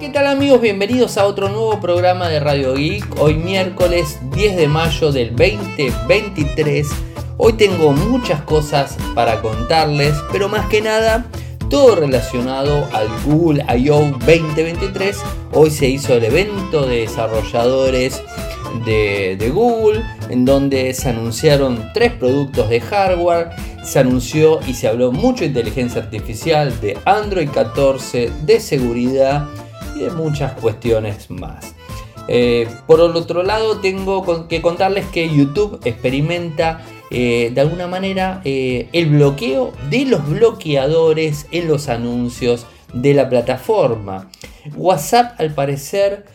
¿Qué tal amigos? Bienvenidos a otro nuevo programa de Radio Geek. Hoy miércoles 10 de mayo del 2023. Hoy tengo muchas cosas para contarles, pero más que nada todo relacionado al Google I.O. 2023. Hoy se hizo el evento de desarrolladores de, de, Google, en donde se anunciaron tres productos de hardware, se anunció y se habló mucho de inteligencia artificial, de Android 14, de seguridad de muchas cuestiones más. Eh, por el otro lado, tengo que contarles que YouTube experimenta eh, de alguna manera eh, el bloqueo de los bloqueadores en los anuncios de la plataforma. WhatsApp al parecer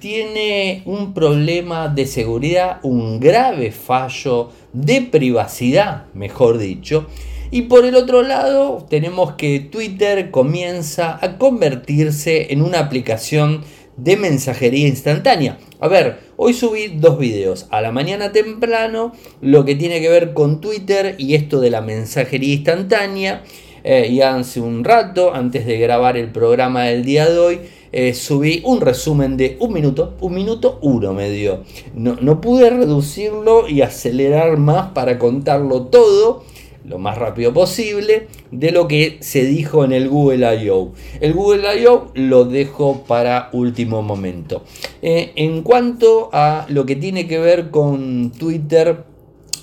tiene un problema de seguridad, un grave fallo de privacidad, mejor dicho. Y por el otro lado tenemos que Twitter comienza a convertirse en una aplicación de mensajería instantánea. A ver, hoy subí dos videos. A la mañana temprano, lo que tiene que ver con Twitter y esto de la mensajería instantánea. Eh, y hace un rato, antes de grabar el programa del día de hoy, eh, subí un resumen de un minuto, un minuto uno me dio. No, no pude reducirlo y acelerar más para contarlo todo lo más rápido posible de lo que se dijo en el Google I.O. El Google I.O. lo dejo para último momento. Eh, en cuanto a lo que tiene que ver con Twitter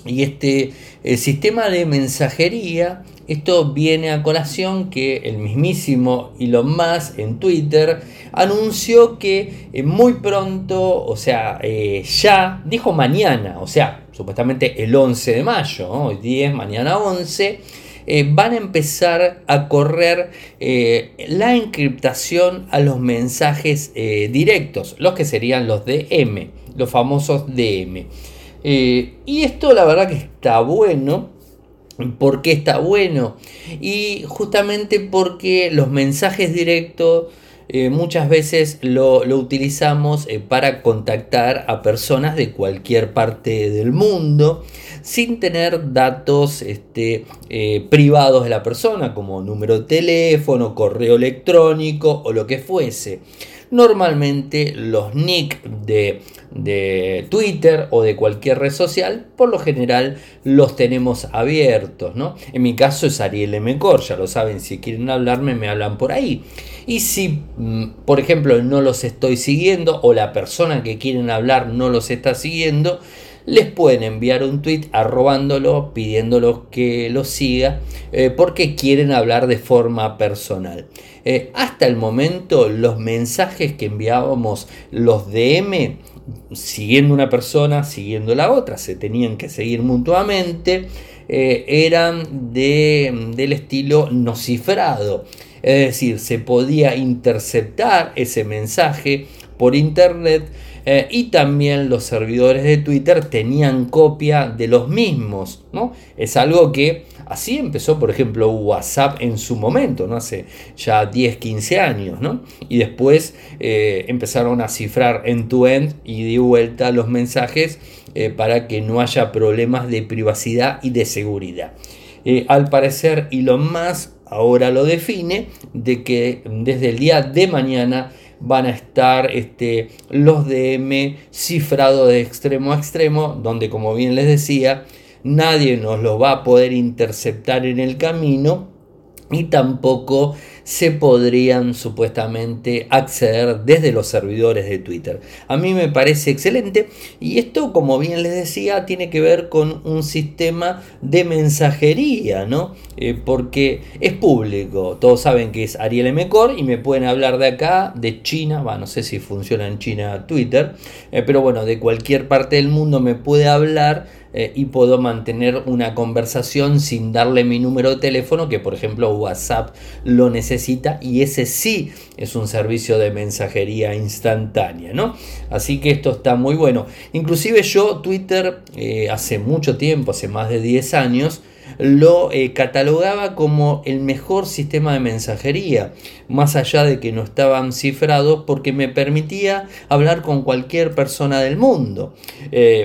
y este eh, sistema de mensajería, esto viene a colación que el mismísimo Elon Musk en Twitter anunció que eh, muy pronto, o sea, ya, dijo mañana, o sea, supuestamente el 11 de mayo, hoy 10, mañana 11, eh, van a empezar a correr eh, la encriptación a los mensajes eh, directos, los que serían los DM, los famosos DM. y esto la verdad que está bueno. ¿Por qué está bueno? Y justamente porque los mensajes directos eh, muchas veces lo, utilizamos eh, para contactar a personas de cualquier parte del mundo sin tener datos este, eh, privados de la persona como número de teléfono, correo electrónico o lo que fuese. Normalmente los nick de, de, Twitter o de cualquier red social, por lo general los tenemos abiertos. ¿no? En mi caso es Ariel Mcor, ya lo saben, si quieren hablarme me hablan por ahí. Y si, mm, por ejemplo, no los estoy siguiendo o la persona que quieren hablar no los está siguiendo, les pueden enviar un tweet arrobándolo, pidiéndolo que lo siga, eh, porque quieren hablar de forma personal. Eh, hasta el momento, los mensajes que enviábamos, los DM, siguiendo una persona, siguiendo la otra, se tenían que seguir mutuamente, eh, eran de, del estilo no cifrado. Es decir, se podía interceptar ese mensaje por internet eh, y también los servidores de Twitter tenían copia de los mismos. ¿no? Es algo que así empezó, por ejemplo, WhatsApp en su momento, ¿no? hace ya 10, 15 años. ¿no? Y después eh, empezaron a cifrar en tu end y de vuelta los mensajes eh, para que no haya problemas de privacidad y de seguridad. al parecer Elon Musk ahora lo define, de que desde el día de mañana van a estar este, los DM cifrados de extremo a extremo, donde como bien les decía, nadie nos los va a poder interceptar en el camino y tampoco se podrían supuestamente acceder desde los servidores de Twitter. A mí me parece excelente y esto, como bien les decía, tiene que ver con un sistema de mensajería, ¿no? Eh, porque es público, todos saben que es Ariel Mcor y me pueden hablar de acá, de China, no sé si funciona en China Twitter, eh, pero bueno, de cualquier parte del mundo me puede hablar eh, y puedo mantener una conversación sin darle mi número de teléfono, que por ejemplo WhatsApp lo necesita y ese sí es un servicio de mensajería instantánea, ¿no? Así que esto está muy bueno. Inclusive yo Twitter eh, hace mucho tiempo, hace más de 10 años, lo eh, catalogaba como el mejor sistema de mensajería, más allá de que no estaban cifrados, porque me permitía hablar con cualquier persona del mundo,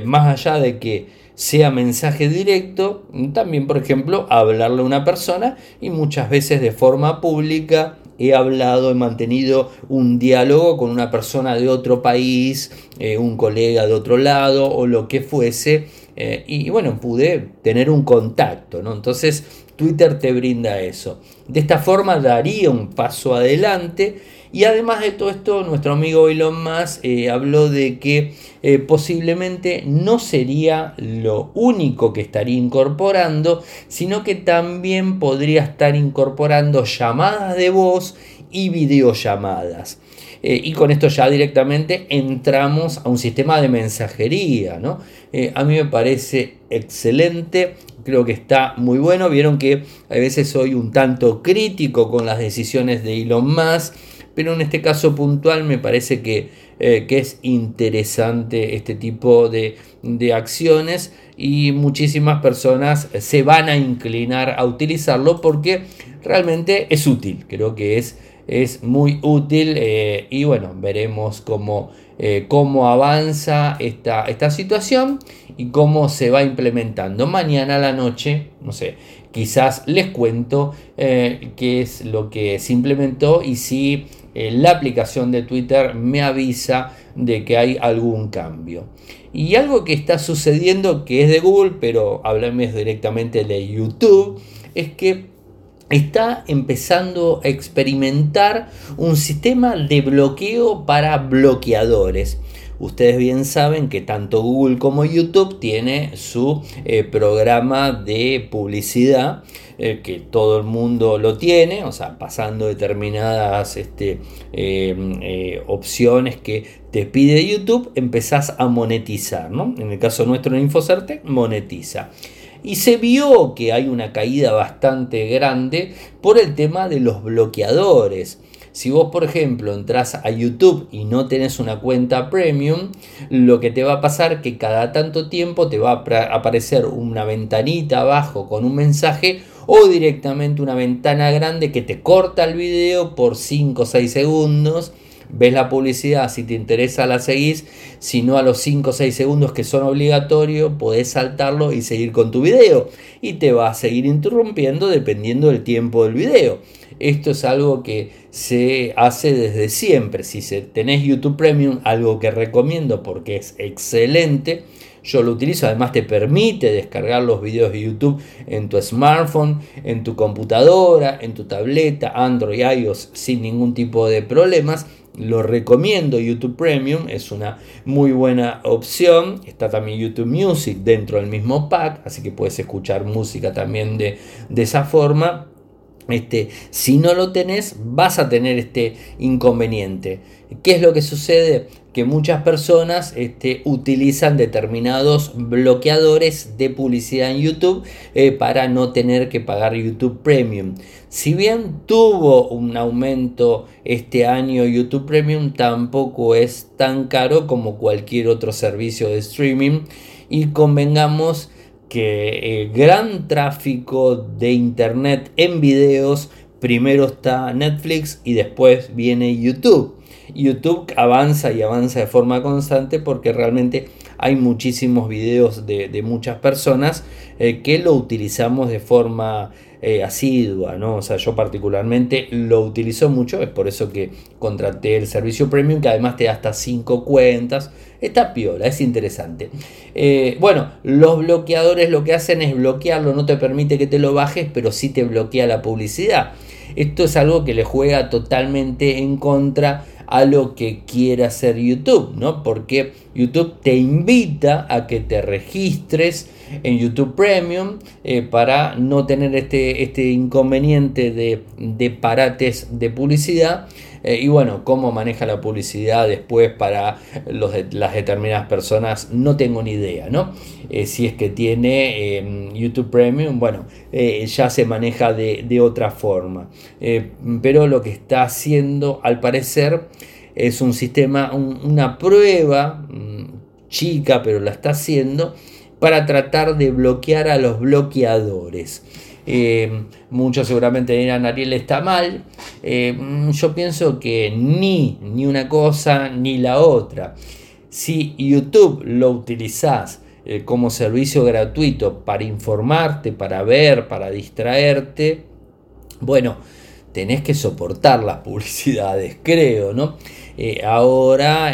más allá de que sea mensaje directo, también por ejemplo hablarle a una persona y muchas veces de forma pública he hablado, he mantenido un diálogo con una persona de otro país, eh, un colega de otro lado o lo que fuese. Eh, y bueno, pude tener un contacto, ¿no? Entonces Twitter te brinda eso. De esta forma daría un paso adelante y además de todo esto, nuestro amigo Elon Musk eh, habló de que eh, posiblemente no sería lo único que estaría incorporando, sino que también podría estar incorporando llamadas de voz y videollamadas. Eh, y con esto ya directamente entramos a un sistema de mensajería. ¿no? a mí me parece excelente, creo que está muy bueno. Vieron que a veces soy un tanto crítico con las decisiones de Elon Musk pero en este caso puntual me parece que, eh, es interesante este tipo de, acciones y muchísimas personas se van a inclinar a utilizarlo porque realmente es útil, creo que es, es muy útil eh, y bueno, veremos cómo, eh, cómo avanza esta, esta situación y cómo se va implementando. Mañana a la noche, no sé, quizás les cuento qué es lo que se implementó y si eh, la aplicación de Twitter me avisa de que hay algún cambio. Y algo que está sucediendo, que es de Google, pero háblame directamente de YouTube, es que está empezando a experimentar un sistema de bloqueo para bloqueadores. Ustedes bien saben que tanto Google como YouTube tiene su eh, programa de publicidad eh, que todo el mundo lo tiene, o sea, pasando determinadas este, em, eh, opciones que te pide YouTube, empezás a monetizar, ¿no? En el caso nuestro en Infocerte, monetiza. Y se vio que hay una caída bastante grande por el tema de los bloqueadores. Si vos, por ejemplo, entras a YouTube y no tenés una cuenta premium, lo que te va a pasar que cada tanto tiempo te va a aparecer una ventanita abajo con un mensaje o directamente una ventana grande que te corta el video por 5 o 6 segundos. Ves la publicidad, si te interesa la seguís, si no a los 5 o 6 segundos que son obligatorios, podés saltarlo y seguir con tu video. Y te va a seguir interrumpiendo dependiendo del tiempo del video. Esto es algo que se hace desde siempre. Si tenés YouTube Premium, algo que recomiendo porque es excelente. Yo lo utilizo, además te permite descargar los videos de YouTube en tu smartphone, en tu computadora, en tu tableta, Android, iOS sin ningún tipo de problemas. Lo recomiendo YouTube Premium, es una muy buena opción. Está también YouTube Music dentro del mismo pack, así que puedes escuchar música también de, de esa forma. Este, si no lo tenés, vas a tener este inconveniente. ¿Qué es lo que sucede? Que muchas personas este, utilizan determinados bloqueadores de publicidad en YouTube eh, para no tener que pagar YouTube Premium. Si bien tuvo un aumento este año YouTube Premium, tampoco es tan caro como cualquier otro servicio de streaming. Y convengamos que el gran tráfico de internet en videos, primero está Netflix y después viene YouTube. YouTube avanza y avanza de forma constante porque realmente hay muchísimos videos de, muchas personas eh, que lo utilizamos de forma eh, asidua, ¿no? O sea, yo particularmente lo utilizo mucho, es por eso que contraté el servicio premium, que además te da hasta 5 cuentas. Está piola, es interesante. Eh, bueno, los bloqueadores lo que hacen es bloquearlo, no te permite que te lo bajes, pero sí te bloquea la publicidad. Esto es algo que le juega totalmente en contra a lo que quiere hacer YouTube, ¿no? Porque YouTube te invita a que te registres en YouTube Premium eh, para no tener este, este inconveniente de, de parates de publicidad. Eh, y bueno, cómo maneja la publicidad después para las determinadas personas, no tengo ni idea, ¿no? Eh, si es que tiene em, YouTube Premium, bueno, ya se maneja de, de otra forma. pero lo que está haciendo, al parecer, es un sistema, una prueba mm, chica, pero la está haciendo para tratar de bloquear a los bloqueadores. Eh, muchos seguramente dirán Ariel está mal. Eh, yo pienso que ni, ni una cosa ni la otra. Si YouTube lo utilizás eh, como servicio gratuito para informarte, para ver, para distraerte, bueno, tenés que soportar las publicidades, creo, ¿no? Ahora,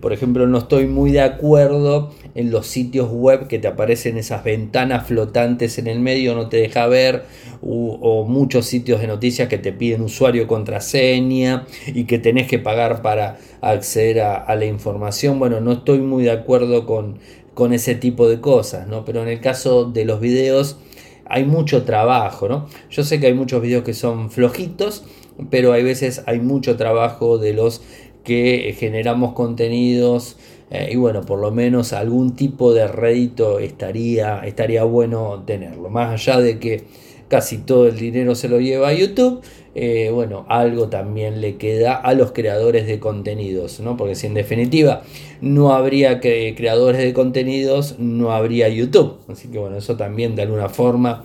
por ejemplo, no estoy muy de acuerdo en los sitios web que te aparecen esas ventanas flotantes en el medio, no te deja ver, o muchos sitios de noticias que te piden usuario contraseña y que tenés que pagar para acceder a, la información. Bueno, no estoy muy de acuerdo con, con ese tipo de cosas, ¿no? Pero en el caso de los videos hay mucho trabajo, ¿no? Yo sé que hay muchos videos que son flojitos, pero hay veces hay mucho trabajo de los que generamos contenidos eh, y bueno, por lo menos algún tipo de rédito estaría, estaría bueno tenerlo. Más allá de que casi todo el dinero se lo lleva a YouTube, eh, bueno, algo también le queda a los creadores de contenidos, ¿no? Porque si en definitiva no habría creadores de contenidos, no habría YouTube. Así que bueno, eso también de alguna forma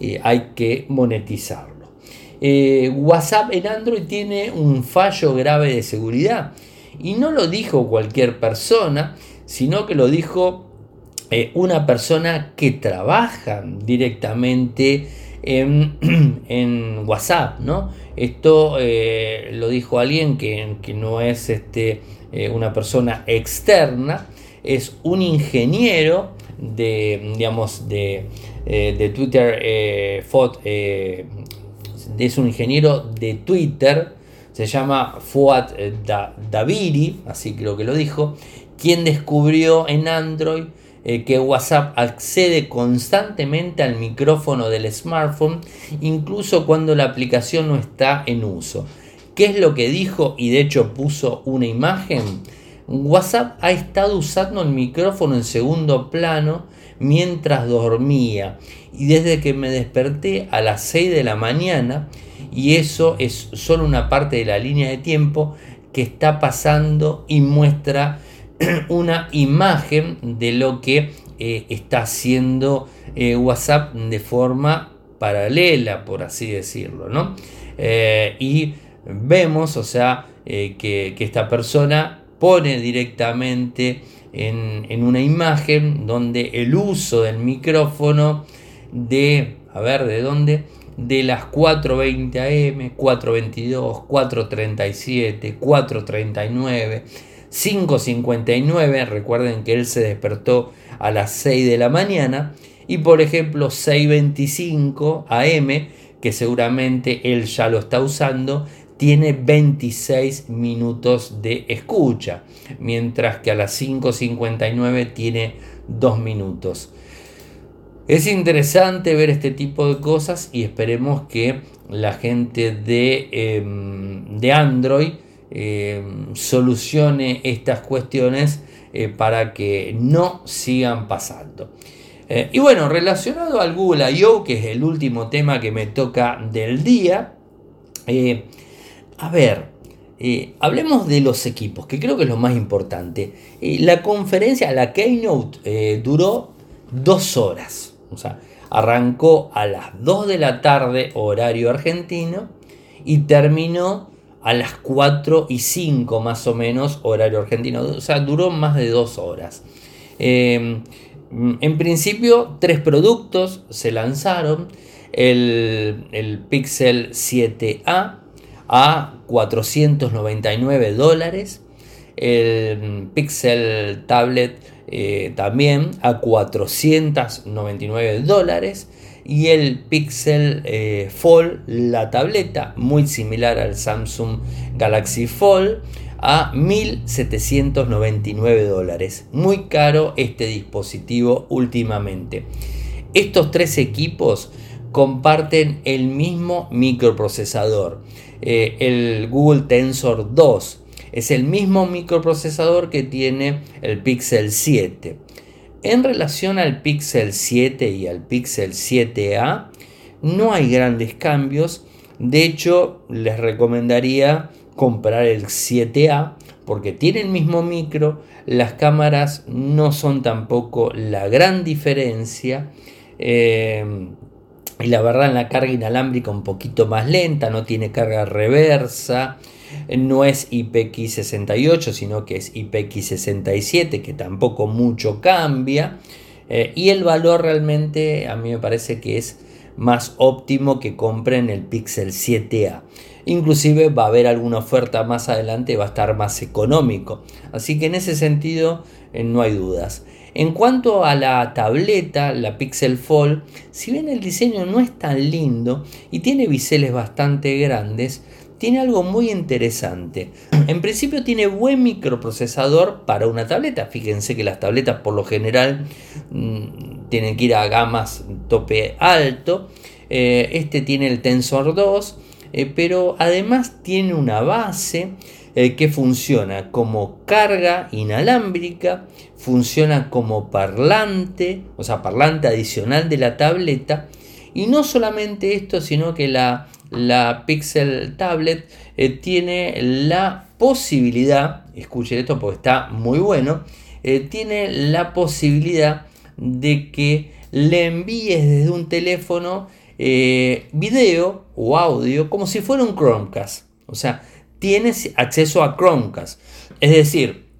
eh, hay que monetizarlo. WhatsApp en Android tiene un fallo grave de seguridad. Y no lo dijo cualquier persona, sino que lo dijo eh, una persona que trabaja directamente en, WhatsApp. ¿no? Esto eh, lo dijo alguien que, no es este, una persona externa, es un ingeniero de, digamos, de, de Twitter, es un ingeniero de Twitter, se llama Fuad eh, Daviri, así creo que lo dijo, quien descubrió en Android eh, que WhatsApp accede constantemente al micrófono del smartphone, incluso cuando la aplicación no está en uso. ¿Qué es lo que dijo? Y de hecho puso una imagen. WhatsApp ha estado usando el micrófono en segundo plano mientras dormía y desde que me desperté a las 6 de la mañana y eso es solo una parte de la línea de tiempo que está pasando y muestra una imagen de lo que eh, está haciendo eh, WhatsApp de forma paralela, por así decirlo, ¿no? Eh, y vemos, o sea, que, que, esta persona pone directamente en, una imagen donde el uso del micrófono de, a ver, ¿de dónde? De las 4.20 am, 4.22, 4.37, 4.39, 5.59, recuerden que él se despertó a las 6 de la mañana, y por ejemplo 6.25 am, que seguramente él ya lo está usando, tiene 26 minutos de escucha, mientras que a las 5.59 tiene 2 minutos. Es interesante ver este tipo de cosas y esperemos que la gente de, em, de Android em, solucione estas cuestiones eh, para que no sigan pasando. Eh, y bueno, relacionado al Google I.O., que es el último tema que me toca del día, eh, a ver, eh, hablemos de los equipos, que creo que es lo más importante. Eh, la conferencia, la keynote, eh, duró dos horas. O sea, arrancó a las 2 de la tarde, horario argentino, y terminó a las 4 y 5 más o menos, horario argentino. O sea, duró más de dos horas. Em, en principio, tres productos se lanzaron. El, el Pixel 7A, a 499 dólares. El Pixel Tablet eh, también a 499 dólares. Y el Pixel eh, Fold, la tableta, muy similar al Samsung Galaxy Fold, a 1799 dólares. Muy caro este dispositivo últimamente. Estos tres equipos comparten el mismo microprocesador. Eh, el Google Tensor 2. Es el mismo microprocesador que tiene el Pixel 7. En relación al Pixel 7 y al Pixel 7A, no hay grandes cambios. De hecho, les recomendaría comprar el 7A porque tiene el mismo micro, las cámaras no son tampoco la gran diferencia. Eh, y la verdad en la carga inalámbrica un poquito más lenta, no tiene carga reversa, no es IPX68 sino que es IPX67 que tampoco mucho cambia eh, y el valor realmente a mí me parece que es más óptimo que compren el Pixel 7A. Inclusive va a haber alguna oferta más adelante, va a estar más económico. Así que en ese sentido eh, no hay dudas. En cuanto a la tableta, la Pixel Fold, si bien el diseño no es tan lindo y tiene biseles bastante grandes, tiene algo muy interesante. En principio tiene buen microprocesador para una tableta. Fíjense que las tabletas por lo general mm, tienen que ir a gamas tope alto. Eh, este tiene el Tensor 2, eh, pero además tiene una base que funciona como carga inalámbrica, funciona como parlante, o sea, parlante adicional de la tableta. Y no solamente esto, sino que la la Pixel Tablet eh, tiene la posibilidad, escuchen esto porque está muy bueno, eh, tiene la posibilidad de que le envíes desde un teléfono eh, video o audio como si fuera un Chromecast. O sea, tienes acceso a Chromecast. Es decir,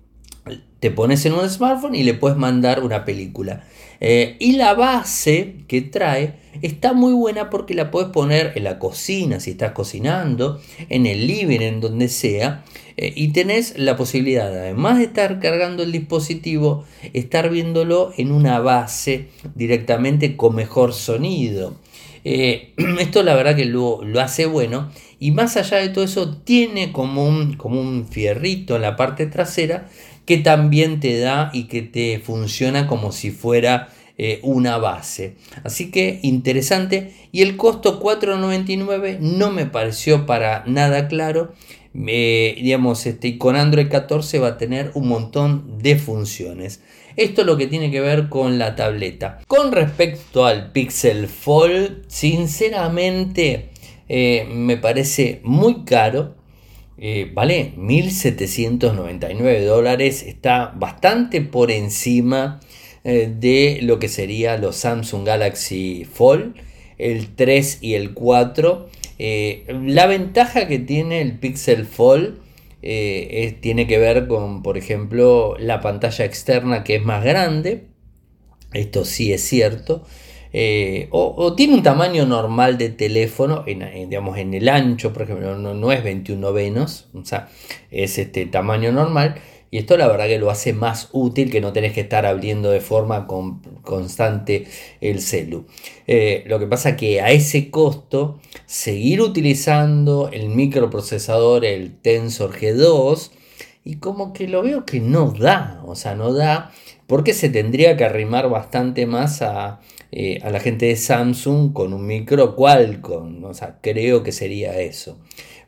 te pones en un smartphone y le puedes mandar una película. Eh, y la base que trae está muy buena porque la puedes poner en la cocina si estás cocinando, en el living, en donde sea. Eh, y tenés la posibilidad, además de estar cargando el dispositivo, estar viéndolo en una base directamente con mejor sonido. Eh, esto la verdad que lo, lo, hace bueno y más allá de todo eso tiene como un, como un fierrito en la parte trasera que también te da y que te funciona como si fuera eh, una base. Así que interesante. Y el costo 4.99 no me pareció para nada claro. digamos, este, con Android 14 va a tener un montón de funciones. Esto es lo que tiene que ver con la tableta. Con respecto al Pixel Fold, sinceramente eh, me parece muy caro. Eh, vale 1.799 dólares, está bastante por encima eh, de lo que sería los Samsung Galaxy Fold, el 3 y el 4. Eh, la ventaja que tiene el Pixel Fold tiene que ver con, por ejemplo, la pantalla externa que es más grande. Esto sí es cierto. Eh, o, tiene un tamaño normal de teléfono, digamos, en el ancho, por ejemplo, no, es 21 novenos, o sea, es este tamaño normal. Y esto la verdad que lo hace más útil que no tenés que estar abriendo de forma constante el celu. Eh, lo que pasa que a ese costo, seguir utilizando el microprocesador, el Tensor G2, y como que lo veo que no da, o sea, no da, porque se tendría que arrimar bastante más a, eh, a la gente de Samsung con un micro Qualcomm. O sea, creo que sería eso.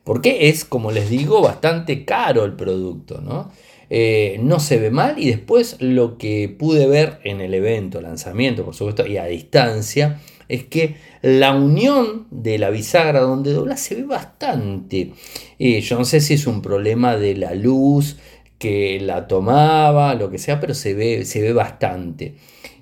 Porque es, como les digo, bastante caro el producto, ¿no? Eh, no se ve mal y después lo que pude ver en el evento, lanzamiento, por supuesto, y a distancia, es que la unión de la bisagra donde dobla se ve bastante. Eh, yo no sé si es un problema de la luz que la tomaba, lo que sea, pero se ve, se ve bastante.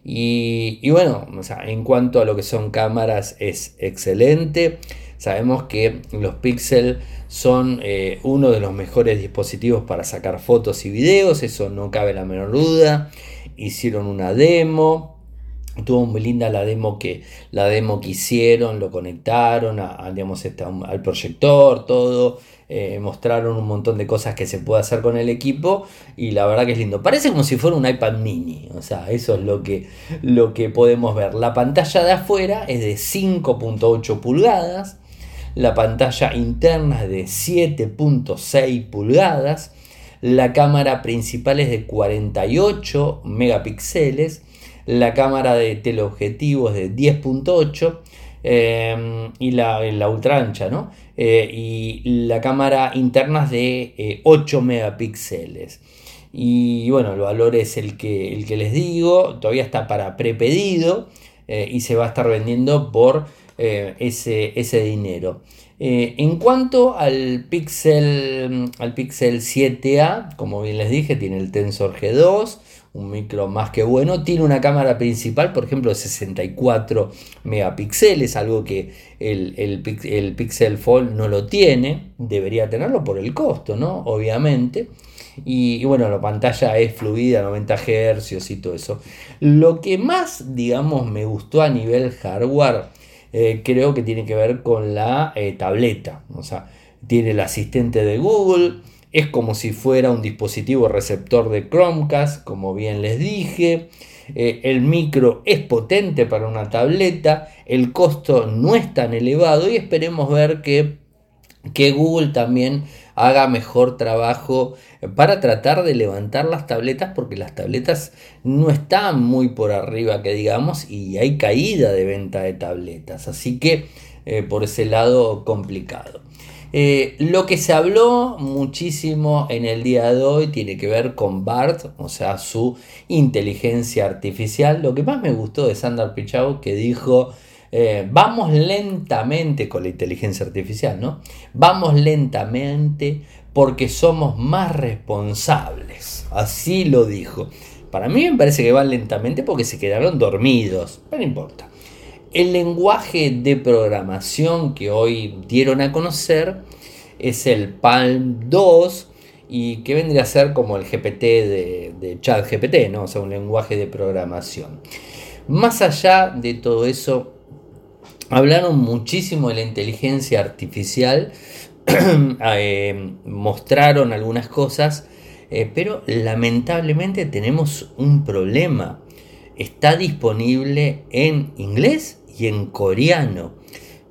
Y, bueno, en cuanto a lo que son cámaras es excelente. Sabemos que los Pixel son eh, uno de los mejores dispositivos para sacar fotos y videos, eso no cabe la menor duda. Hicieron una demo, Tuvo muy linda la demo que, la demo que hicieron, lo conectaron a, digamos, este, al proyector, todo. Eh, mostraron un montón de cosas que se puede hacer con el equipo y la verdad que es lindo. Parece como si fuera un iPad mini, o sea, eso es lo que, lo que podemos ver. La pantalla de afuera es de 5.8 pulgadas, la pantalla interna es de 7.6 pulgadas, la cámara principal es de 48 megapíxeles, la cámara de teleobjetivo es de 10.8 eh, y la, la ultra ancha, ¿no? Eh, y la cámara interna es de 8 eh, megapíxeles. Y bueno, el valor es el que, el que les digo, todavía está para prepedido eh, y se va a estar vendiendo por ese, ese, dinero. en cuanto al Pixel, al Pixel 7A, como bien les dije, tiene el Tensor G2, un micro más que bueno. Tiene una cámara principal, por ejemplo, de 64 megapíxeles, algo que el, el, Pixel Fold no lo tiene. Debería tenerlo por el costo, ¿no? Obviamente. Y, bueno, la pantalla es fluida, 90 Hz y todo eso. Lo que más, digamos, me gustó a nivel hardware eh, creo que tiene que ver con la eh, tableta. O sea, tiene el asistente de Google, es como si fuera un dispositivo receptor de Chromecast, como bien les dije. Eh, el micro es potente para una tableta, el costo no es tan elevado y esperemos ver que, que Google también haga mejor trabajo para tratar de levantar las tabletas porque las tabletas no están muy por arriba que digamos y hay caída de venta de tabletas. Así que eh, por ese lado complicado eh, lo que se habló muchísimo en el día de hoy tiene que ver con BART, o sea, su inteligencia artificial. Lo que más me gustó de Sandar Pichau que dijo, eh, vamos lentamente con la inteligencia artificial, ¿no? Vamos lentamente porque somos más responsables. Así lo dijo. Para mí me parece que van lentamente porque se quedaron dormidos, pero no importa. El lenguaje de programación que hoy dieron a conocer es el Palm 2 y que vendría a ser como el GPT de, de chat GPT, ¿no? o sea, un lenguaje de programación. Más allá de todo eso, hablaron muchísimo de la inteligencia artificial, eh, mostraron algunas cosas, eh, pero lamentablemente tenemos un problema. Está disponible en inglés y en coreano.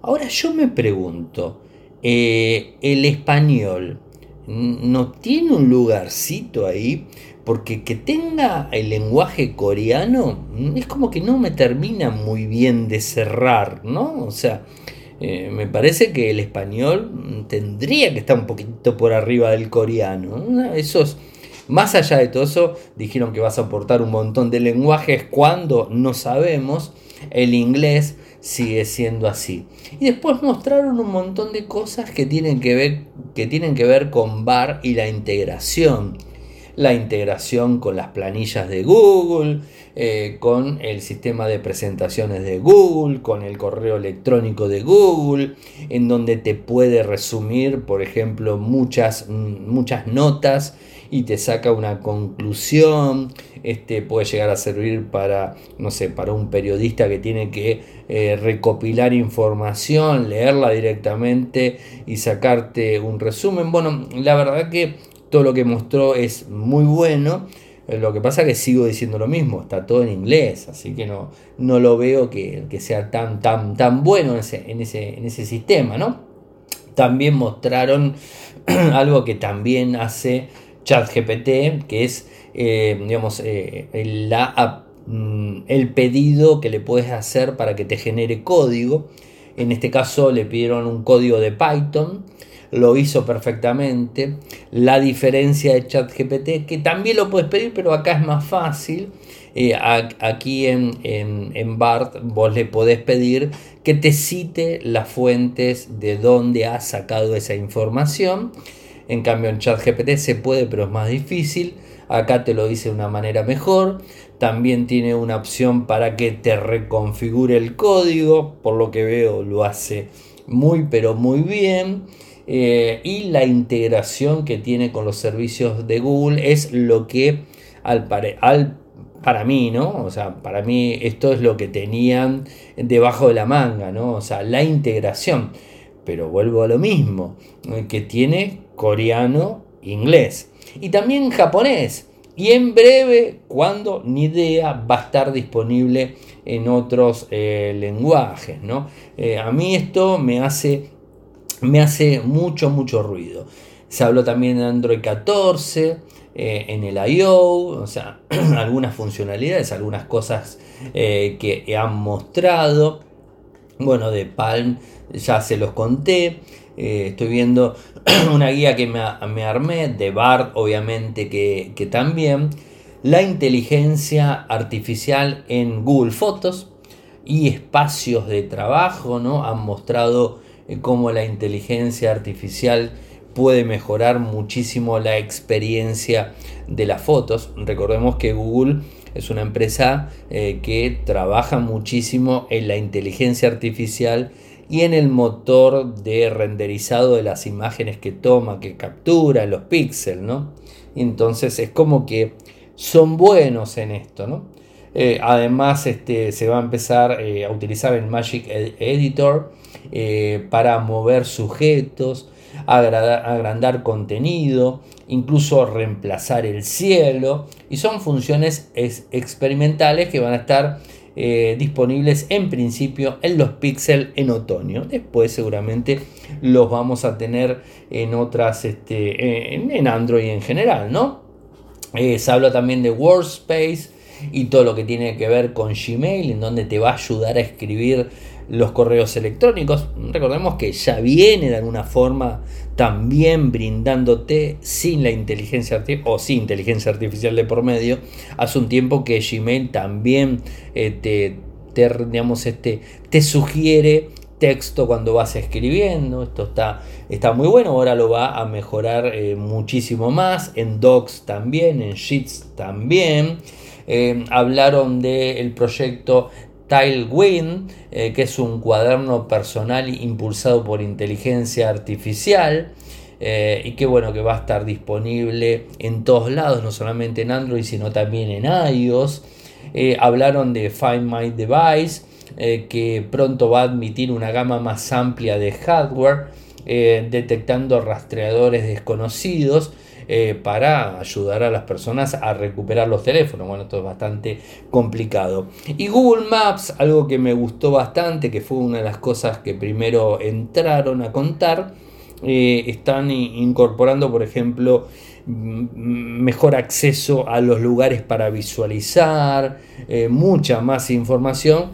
Ahora yo me pregunto, eh, ¿el español no tiene un lugarcito ahí? Porque que tenga el lenguaje coreano mm, es como que no me termina muy bien de cerrar, ¿no? O sea, eh, me parece que el español mm, tendría que estar un poquito por arriba del coreano. Esos, más allá de todo eso, dijeron que vas a aportar un montón de lenguajes cuando no sabemos el inglés sigue siendo así. Y después mostraron un montón de cosas que tienen que ver, que tienen que ver con VAR y la integración. La integración con las planillas de Google, eh, con el sistema de presentaciones de Google, con el correo electrónico de Google, en donde te puede resumir, por ejemplo, muchas, muchas notas y te saca una conclusión. Este puede llegar a servir para, no sé, para un periodista que tiene que eh, recopilar información, leerla directamente y sacarte un resumen. Bueno, la verdad que todo lo que mostró es muy bueno. Eh, lo que pasa es que sigo diciendo lo mismo, está todo en inglés, así que no, no lo veo que, sea tan, tan, tan bueno en ese, en ese, en ese sistema, ¿no? También mostraron algo que también hace ChatGPT, que es, eh, digamos, eh, mm, el pedido que le puedes hacer para que te genere código. En este caso le pidieron un código de Python, lo hizo perfectamente. La diferencia de ChatGPT, que también lo puedes pedir, pero acá es más fácil. Eh, aquí en, en, en, BART vos le podés pedir que te cite las fuentes de donde has sacado esa información en cambio en ChatGPT se puede, pero es más difícil. Acá te lo dice de una manera mejor. También tiene una opción para que te reconfigure el código. Por lo que veo lo hace muy pero muy bien. Eh, y la integración que tiene con los servicios de Google es lo que al, al para mí, ¿no? O sea, para mí esto es lo que tenían debajo de la manga, ¿no? O sea, la integración. Pero vuelvo a lo mismo, eh, que tiene coreano, inglés y también japonés. Y en breve, cuando ni idea, va a estar disponible en otros eh, lenguajes. ¿no? Eh, a mí esto me hace, me hace mucho, mucho ruido. Se habló también de Android 14, eh, en el I.O., o sea, algunas funcionalidades, algunas cosas que han mostrado. Bueno, de Palm ya se los conté. Estoy viendo una guía que me, armé, de BART obviamente que, también, la inteligencia artificial en Google Fotos y espacios de trabajo, ¿no? Han mostrado eh, cómo la inteligencia artificial puede mejorar muchísimo la experiencia de las fotos. Recordemos que Google es una empresa eh, que trabaja muchísimo en la inteligencia artificial y en el motor de renderizado de las imágenes que toma, que captura, los píxeles, ¿no? Entonces es como que son buenos en esto, ¿no? Eh, además, este, se va a empezar eh, a utilizar el Magic Editor eh, para mover sujetos, agrandar contenido, incluso reemplazar el cielo. Y son funciones experimentales que van a estar disponibles en principio en los Pixel en otoño. Después seguramente los vamos a tener en otras, este, en, Android en general, ¿no? se habla también de Workspace y todo lo que tiene que ver con Gmail, en donde te va a ayudar a escribir los correos electrónicos. Recordemos que ya viene de alguna forma también brindándote sin la inteligencia artificial o sin inteligencia artificial de por medio. Hace un tiempo que Gmail también eh, te, digamos, este, te sugiere texto cuando vas escribiendo. Esto está, está muy bueno. Ahora lo va a mejorar eh, muchísimo más. En Docs también, en Sheets también. Eh, hablaron del proyecto Tailwind, eh, que es un cuaderno personal impulsado por inteligencia artificial. Eh, y que bueno que va a estar disponible en todos lados, no solamente en Android, sino también en iOS. hablaron de Find My Device, que pronto va a admitir una gama más amplia de hardware, detectando rastreadores desconocidos eh, para ayudar a las personas a recuperar los teléfonos. Bueno, esto es bastante complicado. Y Google Maps, algo que me gustó bastante, que fue una de las cosas que primero entraron a contar, eh, están incorporando, por ejemplo, mejor acceso a los lugares para visualizar, eh, mucha más información,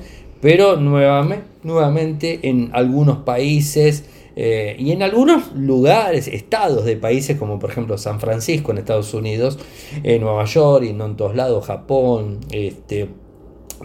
pero nuevamente, nuevamente en algunos países eh, y en algunos lugares, estados de países como por ejemplo San Francisco en Estados Unidos, en Nueva York y no en todos lados, Japón, este,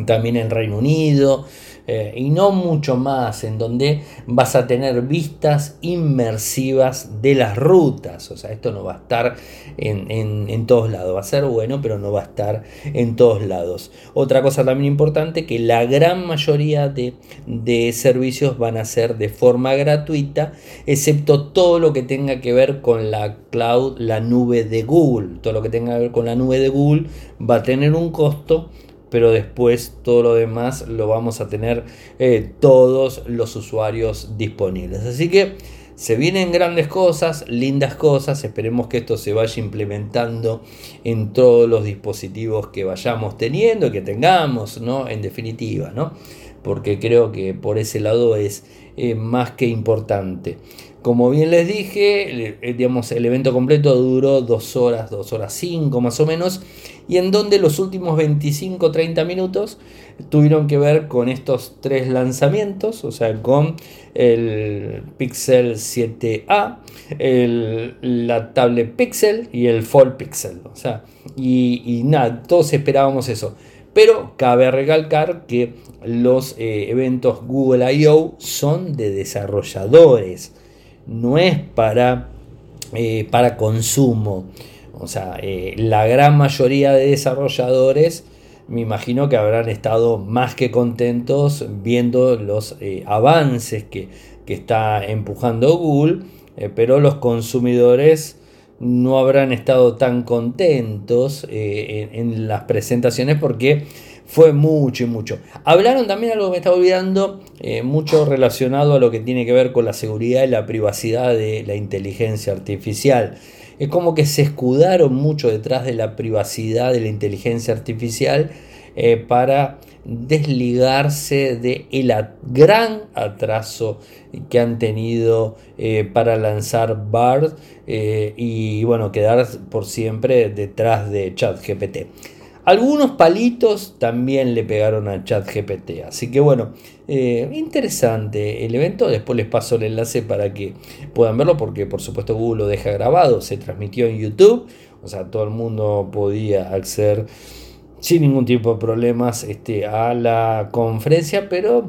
también en Reino Unido, eh, y no mucho más, en donde vas a tener vistas inmersivas de las rutas. O sea, esto no va a estar en, todos lados. Va a ser bueno, pero no va a estar en todos lados. Otra cosa también importante, que la gran mayoría de, de servicios van a ser de forma gratuita, excepto todo lo que tenga que ver con la cloud, la nube de Google. Todo lo que tenga que ver con la nube de Google va a tener un costo pero después todo lo demás lo vamos a tener eh, todos los usuarios disponibles. Así que se vienen grandes cosas, lindas cosas, esperemos que esto se vaya implementando en todos los dispositivos que vayamos teniendo, que tengamos, ¿no? En definitiva, ¿no? Porque creo que por ese lado es eh, más que importante. Como bien les dije, eh, digamos, el evento completo duró 2 horas, 2 horas 5 más o menos, y en donde los últimos 25-30 minutos tuvieron que ver con estos tres lanzamientos, o sea, con el Pixel 7A, la tablet Pixel y el Fold Pixel, o sea, y, nada, todos esperábamos eso. Pero cabe recalcar que los eh, eventos Google I.O. son de desarrolladores no es para, eh, para consumo. O sea, eh, la gran mayoría de desarrolladores me imagino que habrán estado más que contentos viendo los eh, avances que, está empujando Google, pero los consumidores no habrán estado tan contentos en, las presentaciones porque fue mucho y mucho. Hablaron también algo que me estaba olvidando, eh, mucho relacionado a lo que tiene que ver con la seguridad y la privacidad de la inteligencia artificial. Es como que se escudaron mucho detrás de la privacidad de la inteligencia artificial eh, para desligarse del el gran atraso que han tenido eh, para lanzar BARD y bueno, quedar por siempre detrás de ChatGPT. Algunos palitos también le pegaron a ChatGPT. Así que bueno, eh, interesante el evento. Después les paso el enlace para que puedan verlo porque por supuesto Google lo deja grabado. Se transmitió en YouTube. O sea, todo el mundo podía acceder sin ningún tipo de problemas este, a la conferencia. Pero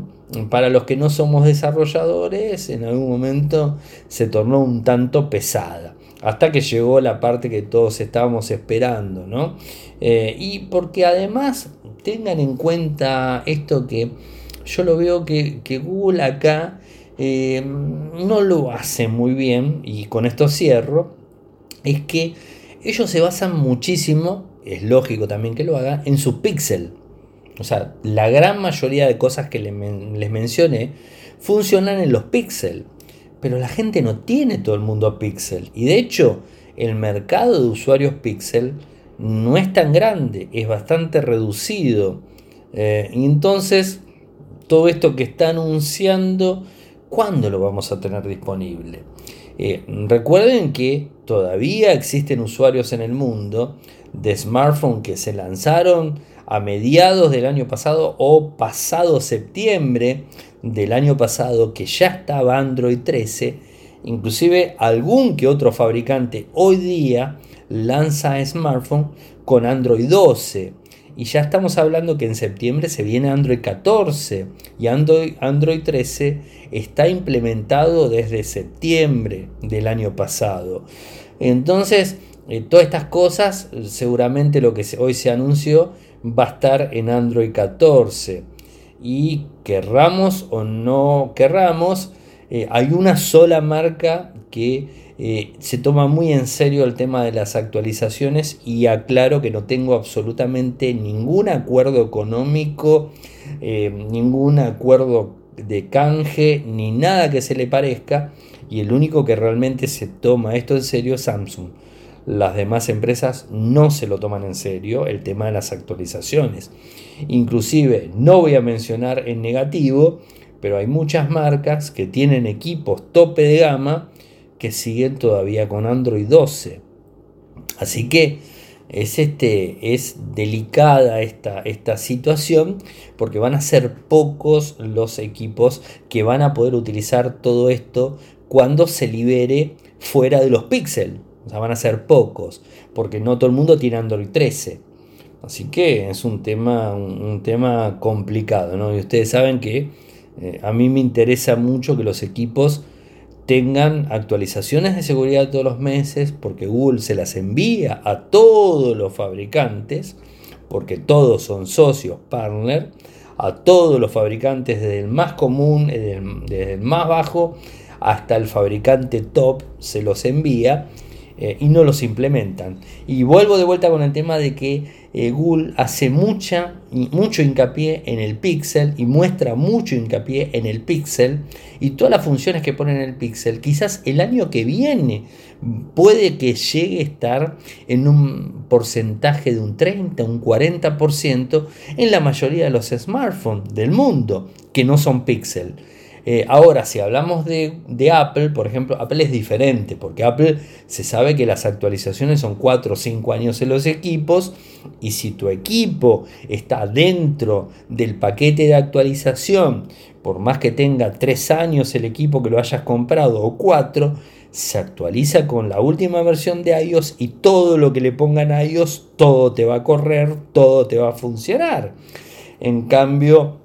para los que no somos desarrolladores, en algún momento se tornó un tanto pesada hasta que llegó la parte que todos estábamos esperando, ¿no? Eh, y porque además tengan en cuenta esto que yo lo veo que, Google acá eh, no lo hace muy bien, y con esto cierro, es que ellos se basan muchísimo, es lógico también que lo hagan, en su pixel. o sea, la gran mayoría de cosas que les, mencioné funcionan en los Pixel. Pero la gente no tiene todo el mundo Pixel. Y de hecho, el mercado de usuarios Pixel no es tan grande, es bastante reducido. Eh, entonces, todo esto que está anunciando, ¿cuándo lo vamos a tener disponible? Eh, recuerden que todavía existen usuarios en el mundo de smartphones que se lanzaron a mediados del año pasado o pasado septiembre del año pasado que ya estaba Android 13, inclusive algún que otro fabricante hoy día lanza smartphone con Android 12 y ya estamos hablando que en septiembre se viene Android 14 y Android, Android 13 está implementado desde septiembre del año pasado. Entonces, eh, todas estas cosas, seguramente lo que hoy se anunció va a estar en Android 14. Y querramos o no querramos, eh, hay una sola marca que eh, se toma muy en serio el tema de las actualizaciones y aclaro que no tengo absolutamente ningún acuerdo económico, ningún acuerdo de canje, ni nada que se le parezca. Y el único que realmente se toma esto en serio es Samsung. Las demás empresas no se lo toman en serio el tema de las actualizaciones. Inclusive, no voy a mencionar en negativo, pero hay muchas marcas que tienen equipos tope de gama que siguen todavía con Android 12. Así que es, este, es delicada esta, esta situación porque van a ser pocos los equipos que van a poder utilizar todo esto cuando se libere fuera de los píxeles. Van a ser pocos, porque no todo el mundo tiene Android 13. Así que es un tema, un, tema complicado, ¿no? Y ustedes saben que eh, a mí me interesa mucho que los equipos tengan actualizaciones de seguridad todos los meses, porque Google se las envía a todos los fabricantes, porque todos son socios, partner, a todos los fabricantes desde el más común, desde el más bajo hasta el fabricante top se los envía eh, y no los implementan. Y vuelvo de vuelta con el tema de que eh, Google hace mucha, mucho hincapié en el pixel y muestra mucho hincapié en el pixel y todas las funciones que pone en el pixel. Quizás el año que viene puede que llegue a estar en un porcentaje de un 30, un 40% en la mayoría de los smartphones del mundo que no son pixel. Eh, ahora, si hablamos de, Apple, por ejemplo, Apple es diferente, porque Apple se sabe que las actualizaciones son 4 o 5 años en los equipos, y si tu equipo está dentro del paquete de actualización, por más que tenga 3 años el equipo que lo hayas comprado o 4, se actualiza con la última versión de iOS y todo lo que le pongan a iOS, todo te va a correr, todo te va a funcionar. En cambio,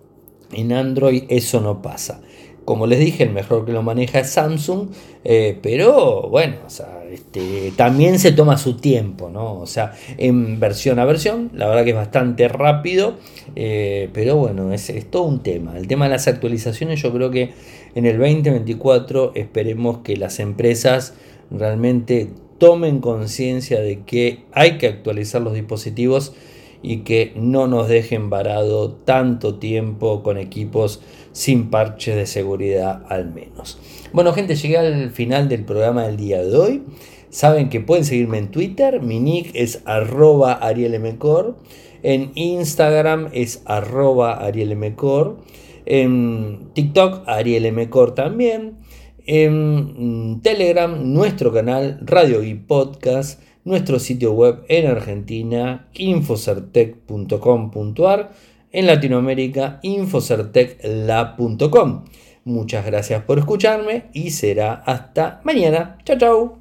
en Android eso no pasa. Como les dije, el mejor que lo maneja es Samsung, eh, pero bueno, este, también se toma su tiempo, ¿no? O sea, en versión a versión, la verdad que es bastante rápido, eh, pero bueno, es, es, todo un tema. El tema de las actualizaciones, yo creo que en el 2024 esperemos que las empresas realmente tomen conciencia de que hay que actualizar los dispositivos y que no nos dejen varado tanto tiempo con equipos sin parches de seguridad al menos. Bueno gente, llegué al final del programa del día de hoy. Saben que pueden seguirme en Twitter, mi nick es arroba arielmcor, en Instagram es arroba arielmcor, en TikTok arielmcor también, en Telegram nuestro canal Radio y Podcast, nuestro sitio web en Argentina, infocertec.com.ar, en Latinoamérica, infocertecla.com. Muchas gracias por escucharme y será hasta mañana. Chao, chao.